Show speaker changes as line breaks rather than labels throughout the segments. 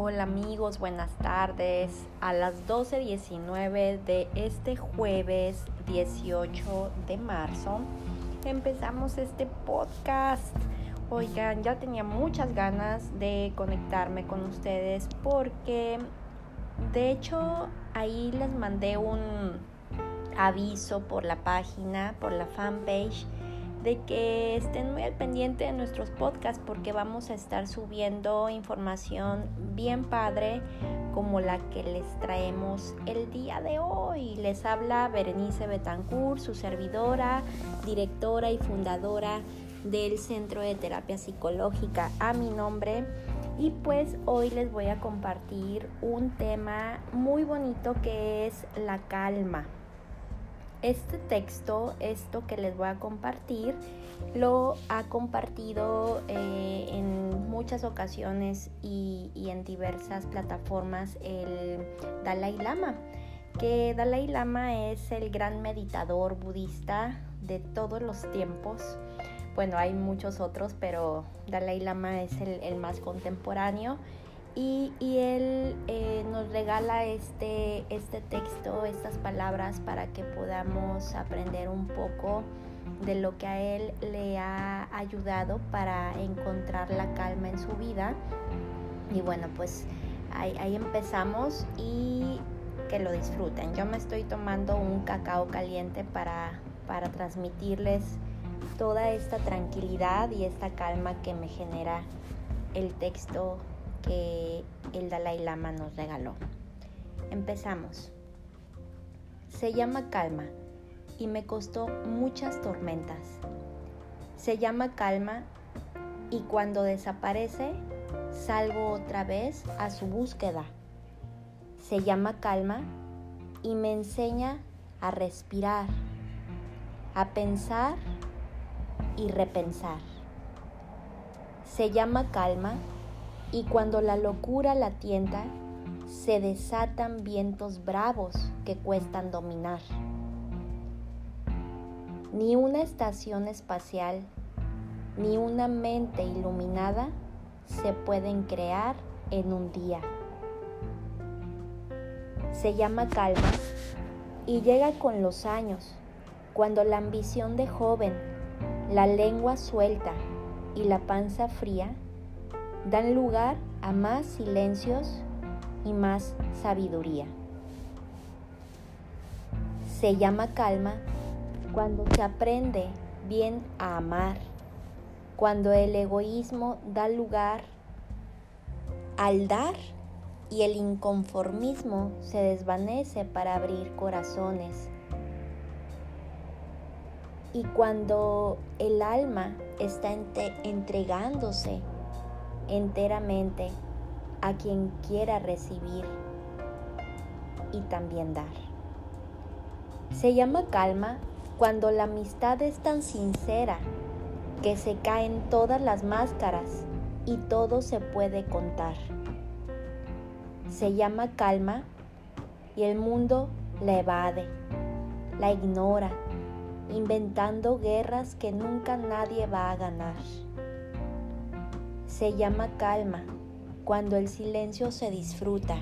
Hola amigos, buenas tardes. A las 12.19 de este jueves 18 de marzo empezamos este podcast. Oigan, ya tenía muchas ganas de conectarme con ustedes porque de hecho ahí les mandé un aviso por la página, por la fanpage de que estén muy al pendiente de nuestros podcasts porque vamos a estar subiendo información bien padre como la que les traemos el día de hoy. Les habla Berenice Betancourt, su servidora, directora y fundadora del Centro de Terapia Psicológica a mi nombre. Y pues hoy les voy a compartir un tema muy bonito que es la calma. Este texto, esto que les voy a compartir, lo ha compartido eh, en muchas ocasiones y, en diversas plataformas el Dalai Lama, que Dalai Lama es el gran meditador budista de todos los tiempos. Bueno, hay muchos otros, pero Dalai Lama es el más contemporáneo y, él eh, nos regala este, este texto, estas palabras para que podamos aprender un poco de lo que a él le ha ayudado para encontrar la calma en su vida. Y bueno, pues ahí, ahí empezamos y que lo disfruten. Yo me estoy tomando un cacao caliente para, para transmitirles toda esta tranquilidad y esta calma que me genera el texto que el Dalai Lama nos regaló. Empezamos. Se llama calma y me costó muchas tormentas. Se llama calma y cuando desaparece salgo otra vez a su búsqueda. Se llama calma y me enseña a respirar, a pensar y repensar. Se llama calma y cuando la locura la tienta, se desatan vientos bravos que cuestan dominar. Ni una estación espacial, ni una mente iluminada se pueden crear en un día. Se llama calma y llega con los años, cuando la ambición de joven, la lengua suelta y la panza fría dan lugar a más silencios y más sabiduría. Se llama calma cuando se aprende bien a amar, cuando el egoísmo da lugar al dar y el inconformismo se desvanece para abrir corazones. Y cuando el alma está entregándose enteramente a quien quiera recibir y también dar. Se llama calma cuando la amistad es tan sincera que se caen todas las máscaras y todo se puede contar. Se llama calma y el mundo la evade, la ignora, inventando guerras que nunca nadie va a ganar. Se llama calma cuando el silencio se disfruta,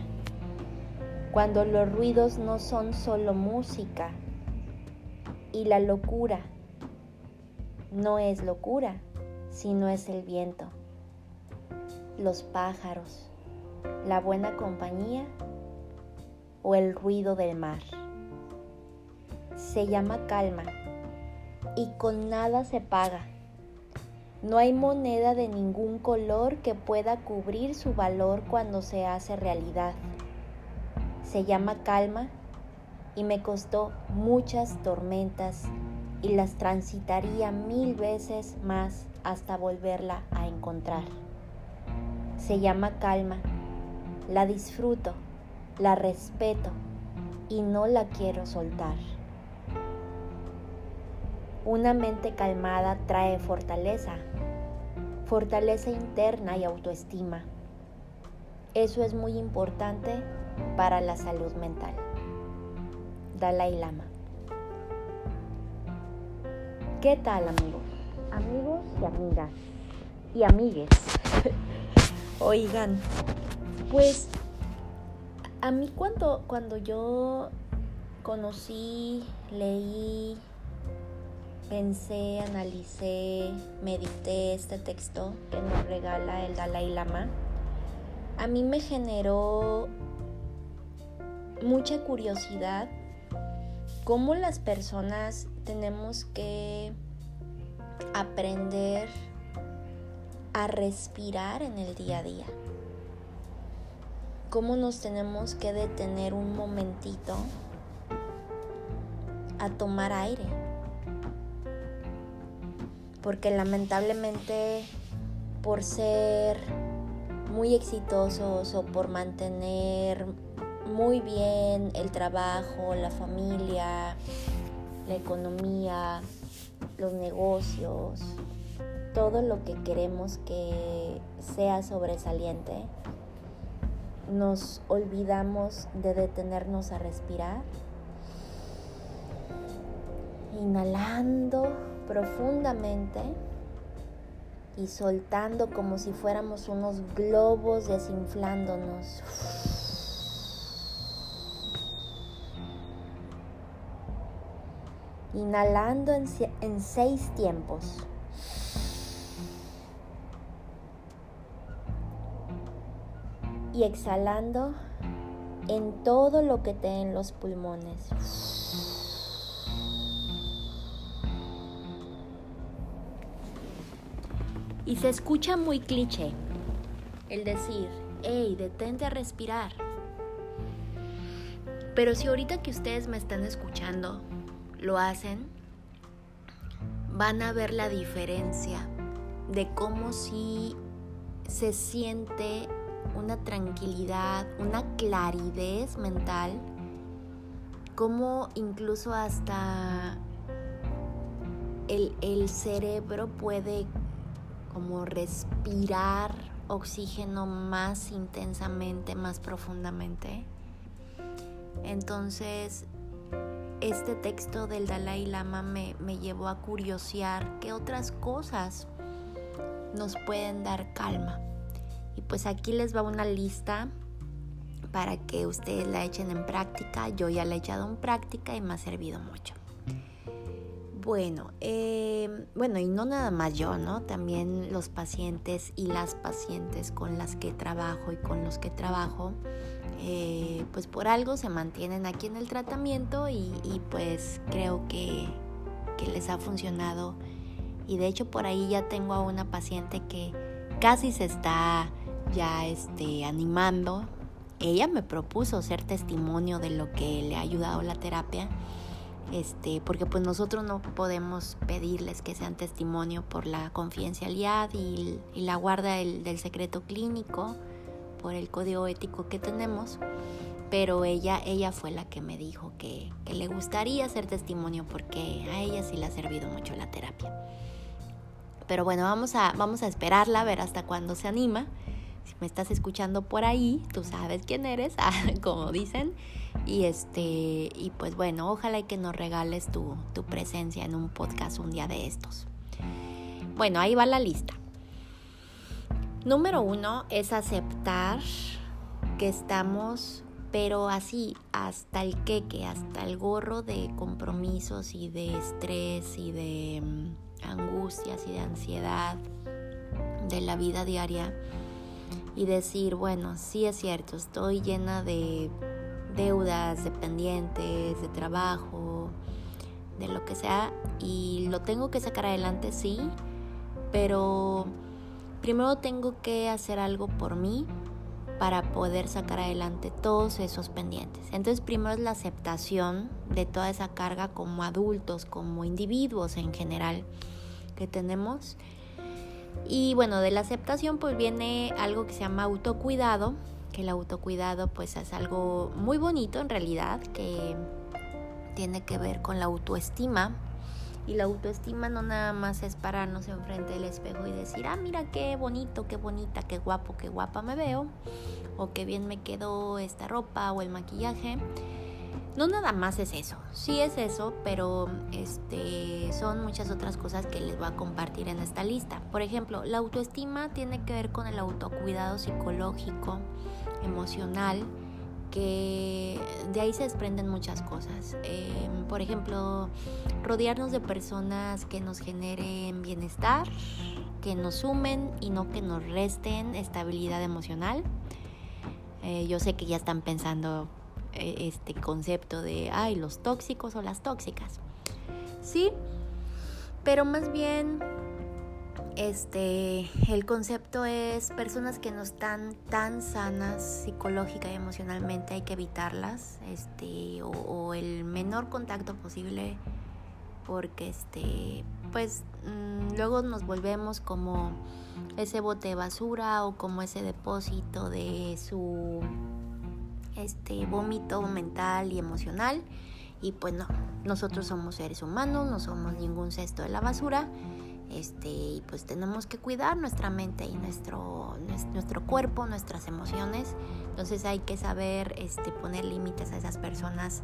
cuando los ruidos no son solo música y la locura no es locura, sino es el viento, los pájaros, la buena compañía o el ruido del mar. Se llama calma y con nada se paga no hay moneda de ningún color que pueda cubrir su valor cuando se hace realidad. Se llama calma y me costó muchas tormentas y las transitaría mil veces más hasta volverla a encontrar. Se llama calma, la disfruto, la respeto y no la quiero soltar. Una mente calmada trae fortaleza, fortaleza interna y autoestima. Eso es muy importante para la salud mental. Dalai Lama. ¿Qué tal amigos? Amigos y amigas. Y amigues. Oigan, Pues a mí cuando, cuando yo conocí, leí, pensé, analicé, medité este texto que nos regala el Dalai Lama, a mí me generó mucha curiosidad cómo las personas tenemos que aprender a respirar en el día a día. Cómo nos tenemos que detener un momentito a tomar aire. Porque lamentablemente por ser muy exitosos o por mantener muy bien el trabajo, la familia, la economía, los negocios, todo lo que queremos que sea sobresaliente, nos olvidamos de detenernos a respirar, inhalando profundamente y soltando como si fuéramos unos globos desinflándonos. Inhalando en, seis tiempos. Y exhalando en todo lo que te en los pulmones. Y se escucha muy cliché el decir, hey, detente a respirar. Pero si ahorita que ustedes me están escuchando lo hacen, van a ver la diferencia de cómo si se siente una tranquilidad, una claridad mental, como incluso hasta el, el cerebro puede como respirar oxígeno más intensamente, más profundamente. Entonces, este texto del Dalai Lama me, me llevó a curiosear qué otras cosas nos pueden dar calma. Y pues aquí les va una lista para que ustedes la echen en práctica. Yo ya la he echado en práctica y me ha servido mucho. Bueno, eh, bueno, y no nada más yo, ¿no? También los pacientes y las pacientes con las que trabajo y con los que trabajo, eh, pues por algo se mantienen aquí en el tratamiento y, pues creo que, que, les ha funcionado. Y de hecho por ahí ya tengo a una paciente que casi se está ya este, animando. Ella me propuso ser testimonio de lo que le ha ayudado la terapia este, porque pues nosotros no podemos pedirles que sean testimonio por la confidencialidad y, la guarda del, secreto clínico, por el código ético que tenemos, pero ella, ella fue la que me dijo que, que le gustaría ser testimonio porque a ella sí le ha servido mucho la terapia. Pero bueno, vamos a, vamos a esperarla, a ver hasta cuándo se anima. Si me estás escuchando por ahí, tú sabes quién eres, como dicen. Y este, y pues bueno, ojalá y que nos regales tu, tu presencia en un podcast un día de estos. Bueno, ahí va la lista. Número uno es aceptar que estamos, pero así, hasta el queque, hasta el gorro de compromisos y de estrés y de mm, angustias y de ansiedad de la vida diaria y decir, bueno, sí es cierto, estoy llena de deudas, de pendientes, de trabajo, de lo que sea, y lo tengo que sacar adelante, sí, pero primero tengo que hacer algo por mí para poder sacar adelante todos esos pendientes. Entonces primero es la aceptación de toda esa carga como adultos, como individuos en general que tenemos. Y bueno, de la aceptación pues viene algo que se llama autocuidado, que el autocuidado pues es algo muy bonito en realidad, que tiene que ver con la autoestima. Y la autoestima no nada más es pararnos enfrente del espejo y decir, ah, mira qué bonito, qué bonita, qué guapo, qué guapa me veo, o qué bien me quedó esta ropa o el maquillaje. No nada más es eso, sí es eso, pero este, son muchas otras cosas que les voy a compartir en esta lista. Por ejemplo, la autoestima tiene que ver con el autocuidado psicológico, emocional que de ahí se desprenden muchas cosas. Em, por ejemplo, rodearnos de personas que nos generen bienestar, que nos sumen y no que nos resten estabilidad emocional. Eh, yo sé que ya están pensando este concepto de, ay, los tóxicos o las tóxicas. Sí, pero más bien este, el concepto es personas que no están tan sanas psicológica y emocionalmente, hay que evitarlas, este, o, el menor contacto posible, porque este, pues mm, luego nos volvemos como ese bote de basura o como ese depósito de su este vómito mental y emocional y pues no, nosotros somos seres humanos, no somos ningún cesto de la basura este, y pues tenemos que cuidar nuestra mente y nuestro, nuestro cuerpo, nuestras emociones. Entonces hay que saber este, poner límites a esas personas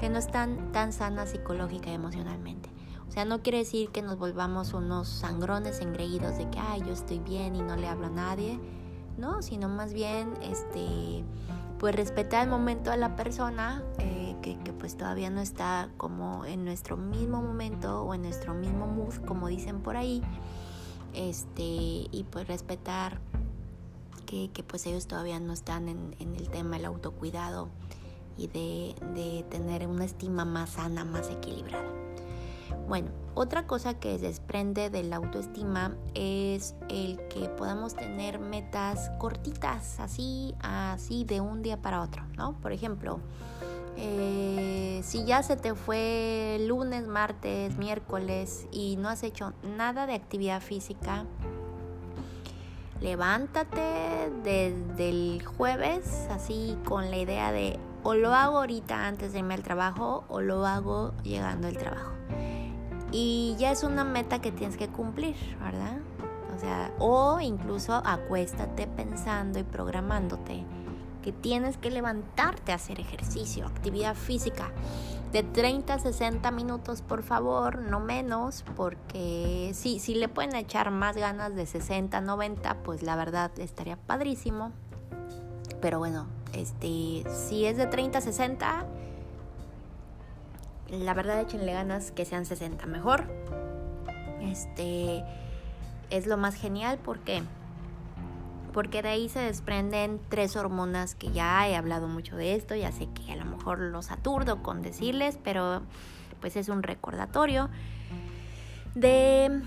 que no están tan sanas psicológica y emocionalmente. O sea, no quiere decir que nos volvamos unos sangrones engreídos de que, ay, yo estoy bien y no le hablo a nadie, ¿no? Sino más bien, este, pues respetar el momento de la persona. Eh, que, pues todavía no está como en nuestro mismo momento o en nuestro mismo mood, como dicen por ahí, este, y pues respetar que, pues ellos todavía no están en, el tema del autocuidado y de, de tener una estima más sana, más equilibrada. Bueno, otra cosa que desprende de la autoestima es el que podamos tener metas cortitas, así, así de un día para otro, ¿no? Por ejemplo, eh, si ya se te fue lunes, martes, miércoles y no has hecho nada de actividad física, levántate desde el jueves así con la idea de o lo hago ahorita antes de irme al trabajo o lo hago llegando al trabajo. Y ya es una meta que tienes que cumplir, ¿verdad? O sea, o incluso acuéstate pensando y programándote que tienes que levantarte a hacer ejercicio, actividad física de 30 a 60 minutos, por favor, no menos, porque si, si le pueden echar más ganas de 60, 90, pues la verdad estaría padrísimo. Pero bueno, este, si es de 30 a 60, la verdad échenle ganas que sean 60 mejor. Este es lo más genial porque porque de ahí se desprenden tres hormonas que ya he hablado mucho de esto, ya sé que a lo mejor los aturdo con decirles, pero pues es un recordatorio de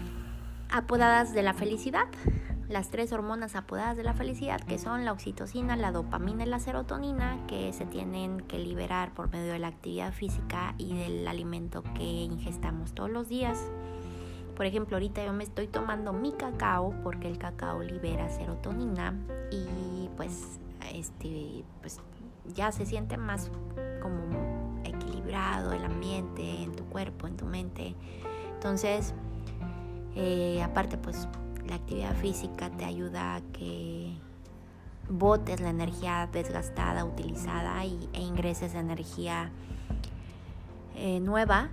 apodadas de la felicidad, las tres hormonas apodadas de la felicidad, que son la oxitocina, la dopamina y la serotonina, que se tienen que liberar por medio de la actividad física y del alimento que ingestamos todos los días. Por ejemplo, ahorita yo me estoy tomando mi cacao porque el cacao libera serotonina y pues este pues ya se siente más como equilibrado el ambiente en tu cuerpo, en tu mente. Entonces, eh, aparte pues la actividad física te ayuda a que botes la energía desgastada, utilizada y, e ingreses energía eh, nueva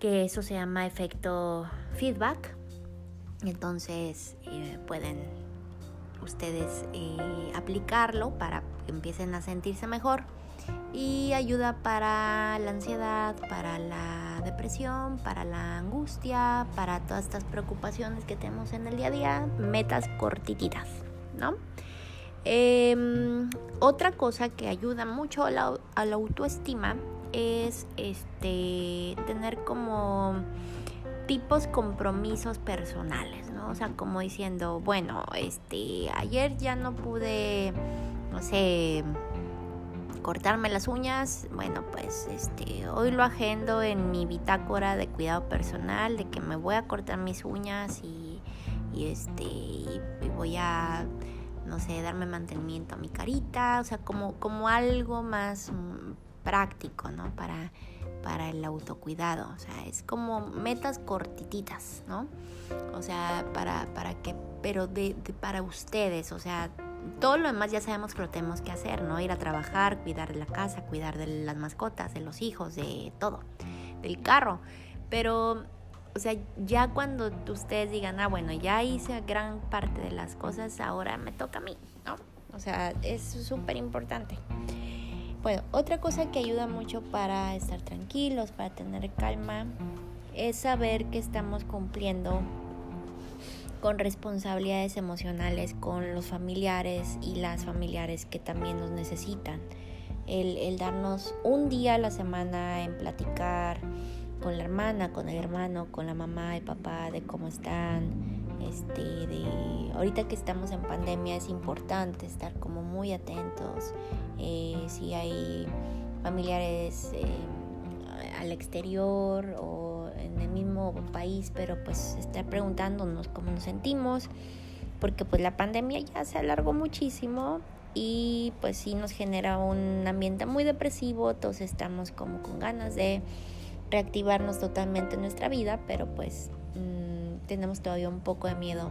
que eso se llama efecto feedback. Entonces eh, pueden ustedes eh, aplicarlo para que empiecen a sentirse mejor y ayuda para la ansiedad, para la depresión, para la angustia, para todas estas preocupaciones que tenemos en el día a día, metas cortititas, ¿no? Em, otra cosa que ayuda mucho a la autoestima es este tener como tipos compromisos personales, ¿no? O sea, como diciendo, bueno, este, ayer ya no pude, no sé, cortarme las uñas, bueno, pues este, hoy lo agendo en mi bitácora de cuidado personal, de que me voy a cortar mis uñas y, y este, y voy a, no sé, darme mantenimiento a mi carita, o sea, como, como algo más práctico, ¿no? Para, para el autocuidado, o sea, es como metas cortititas, ¿no? O sea, para, para que, pero de, para ustedes, o sea, todo lo demás ya sabemos que lo tenemos que hacer, ¿no? Ir a trabajar, cuidar de la casa, cuidar de las mascotas, de los hijos, de todo, del carro, pero, o sea, ya cuando ustedes digan, ah, bueno, ya hice gran parte de las cosas, ahora me toca a mí, ¿no? O sea, es súper importante. Bueno, otra cosa que ayuda mucho para estar tranquilos, para tener calma, es saber que estamos cumpliendo con responsabilidades emocionales con los familiares y las familiares que también nos necesitan. El, el, darnos un día a la semana en platicar con la hermana, con el hermano, con la mamá y papá de cómo están. Este, de ahorita que estamos en pandemia es importante estar como muy atentos. Eh, si hay familiares eh, al exterior o en el mismo país, pero pues estar preguntándonos cómo nos sentimos, porque pues la pandemia ya se alargó muchísimo y pues sí nos genera un ambiente muy depresivo, todos estamos como con ganas de reactivarnos totalmente nuestra vida, pero pues mmm, tenemos todavía un poco de miedo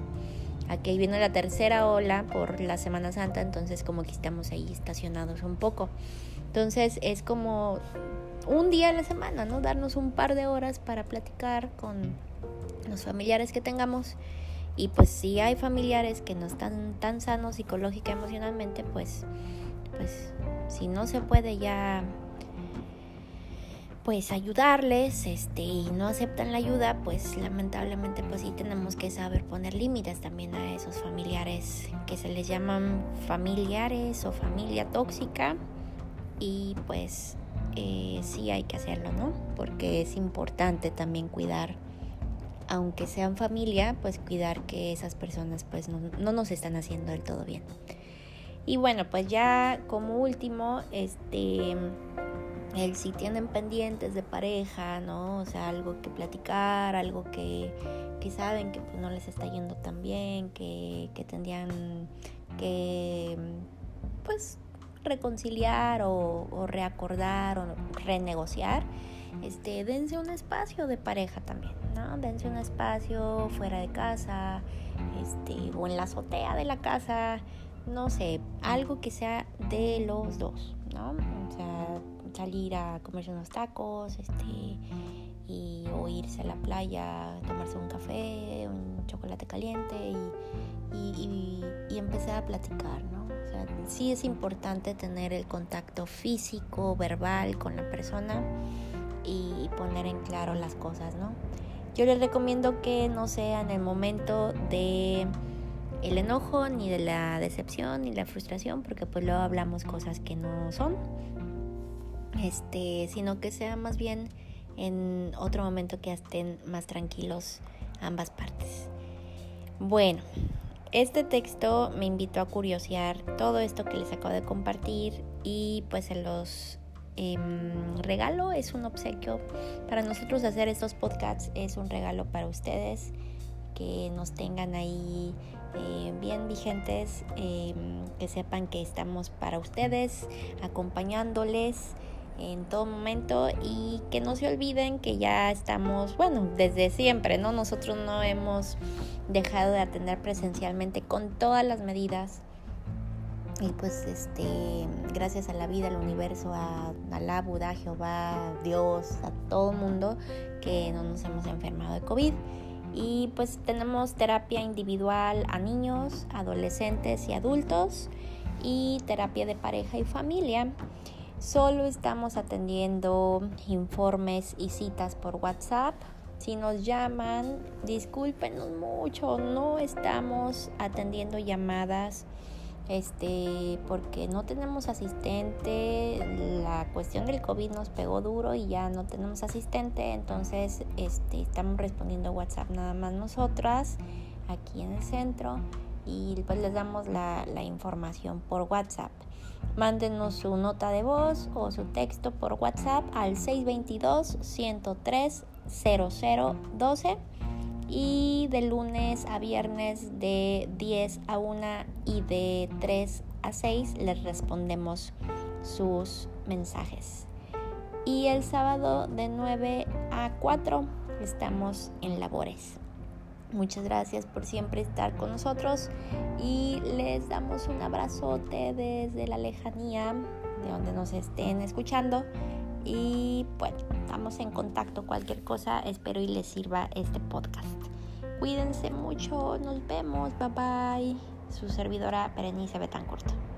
a que viene la tercera ola por la Semana Santa, entonces como que estamos ahí estacionados un poco. Entonces es como un día a la semana, ¿no? Darnos un par de horas para platicar con los familiares que tengamos. Y pues si hay familiares que no están tan sanos psicológica emocionalmente, pues, pues si no se puede ya pues ayudarles este y no aceptan la ayuda pues lamentablemente pues sí tenemos que saber poner límites también a esos familiares que se les llaman familiares o familia tóxica y pues eh, sí hay que hacerlo, ¿no? Porque es importante también cuidar, aunque sean familia, pues cuidar que esas personas pues no, no nos están haciendo del todo bien. Y bueno, pues ya como último, este, el si tienen pendientes de pareja, ¿no? O sea, algo que platicar, algo que, que saben que pues, no les está yendo tan bien, que, que tendrían que, pues, reconciliar o, reacordar o renegociar, este, dense un espacio de pareja también, ¿no? Dense un espacio fuera de casa, este, o en la azotea de la casa, no sé, algo que sea de los dos, ¿no? O sea, salir a comerse unos tacos, este, y, o irse a la playa, tomarse un café, un chocolate caliente y, y, empezar a platicar. Sí es importante tener el contacto físico, verbal con la persona y poner en claro las cosas, ¿no? Yo les recomiendo que no sea en el momento de el enojo, ni de la decepción, ni la frustración, porque pues luego hablamos cosas que no son. Este, sino que sea más bien en otro momento que estén más tranquilos ambas partes. Bueno, este texto me invitó a curiosear todo esto que les acabo de compartir y pues se los em, regalo, es un obsequio. Para nosotros hacer estos podcasts es un regalo para ustedes que nos tengan ahí eh, bien vigentes, em, que sepan que estamos para ustedes, acompañándoles en todo momento y que no se olviden que ya estamos, bueno, desde siempre, ¿no? Nosotros no hemos dejado de atender presencialmente con todas las medidas y pues este gracias a la vida, al universo, a Alá, Buda, Jehová, Dios, a todo el mundo que no nos hemos enfermado de COVID. Y pues tenemos terapia individual a niños, adolescentes y adultos y terapia de pareja y familia. Solo estamos atendiendo informes y citas por WhatsApp. Si nos llaman, discúlpenos mucho, no estamos atendiendo llamadas este porque no tenemos asistente, la cuestión del COVID nos pegó duro y ya no tenemos asistente, entonces este estamos respondiendo WhatsApp nada más nosotras aquí en el centro y pues les damos la, la información por WhatsApp. Mándenos su nota de voz o su texto por WhatsApp al 622 103 0012 y de lunes a viernes de 10 a 1 y de 3 a 6 les respondemos sus mensajes. Y el sábado de 9 a 4 estamos en labores. Muchas gracias por siempre estar con nosotros y les damos un abrazote desde la lejanía, de donde nos estén escuchando. Y bueno, estamos en contacto. Cualquier cosa, espero y les sirva este podcast. Cuídense mucho, nos vemos, bye bye. su servidora Berenice Betancourt.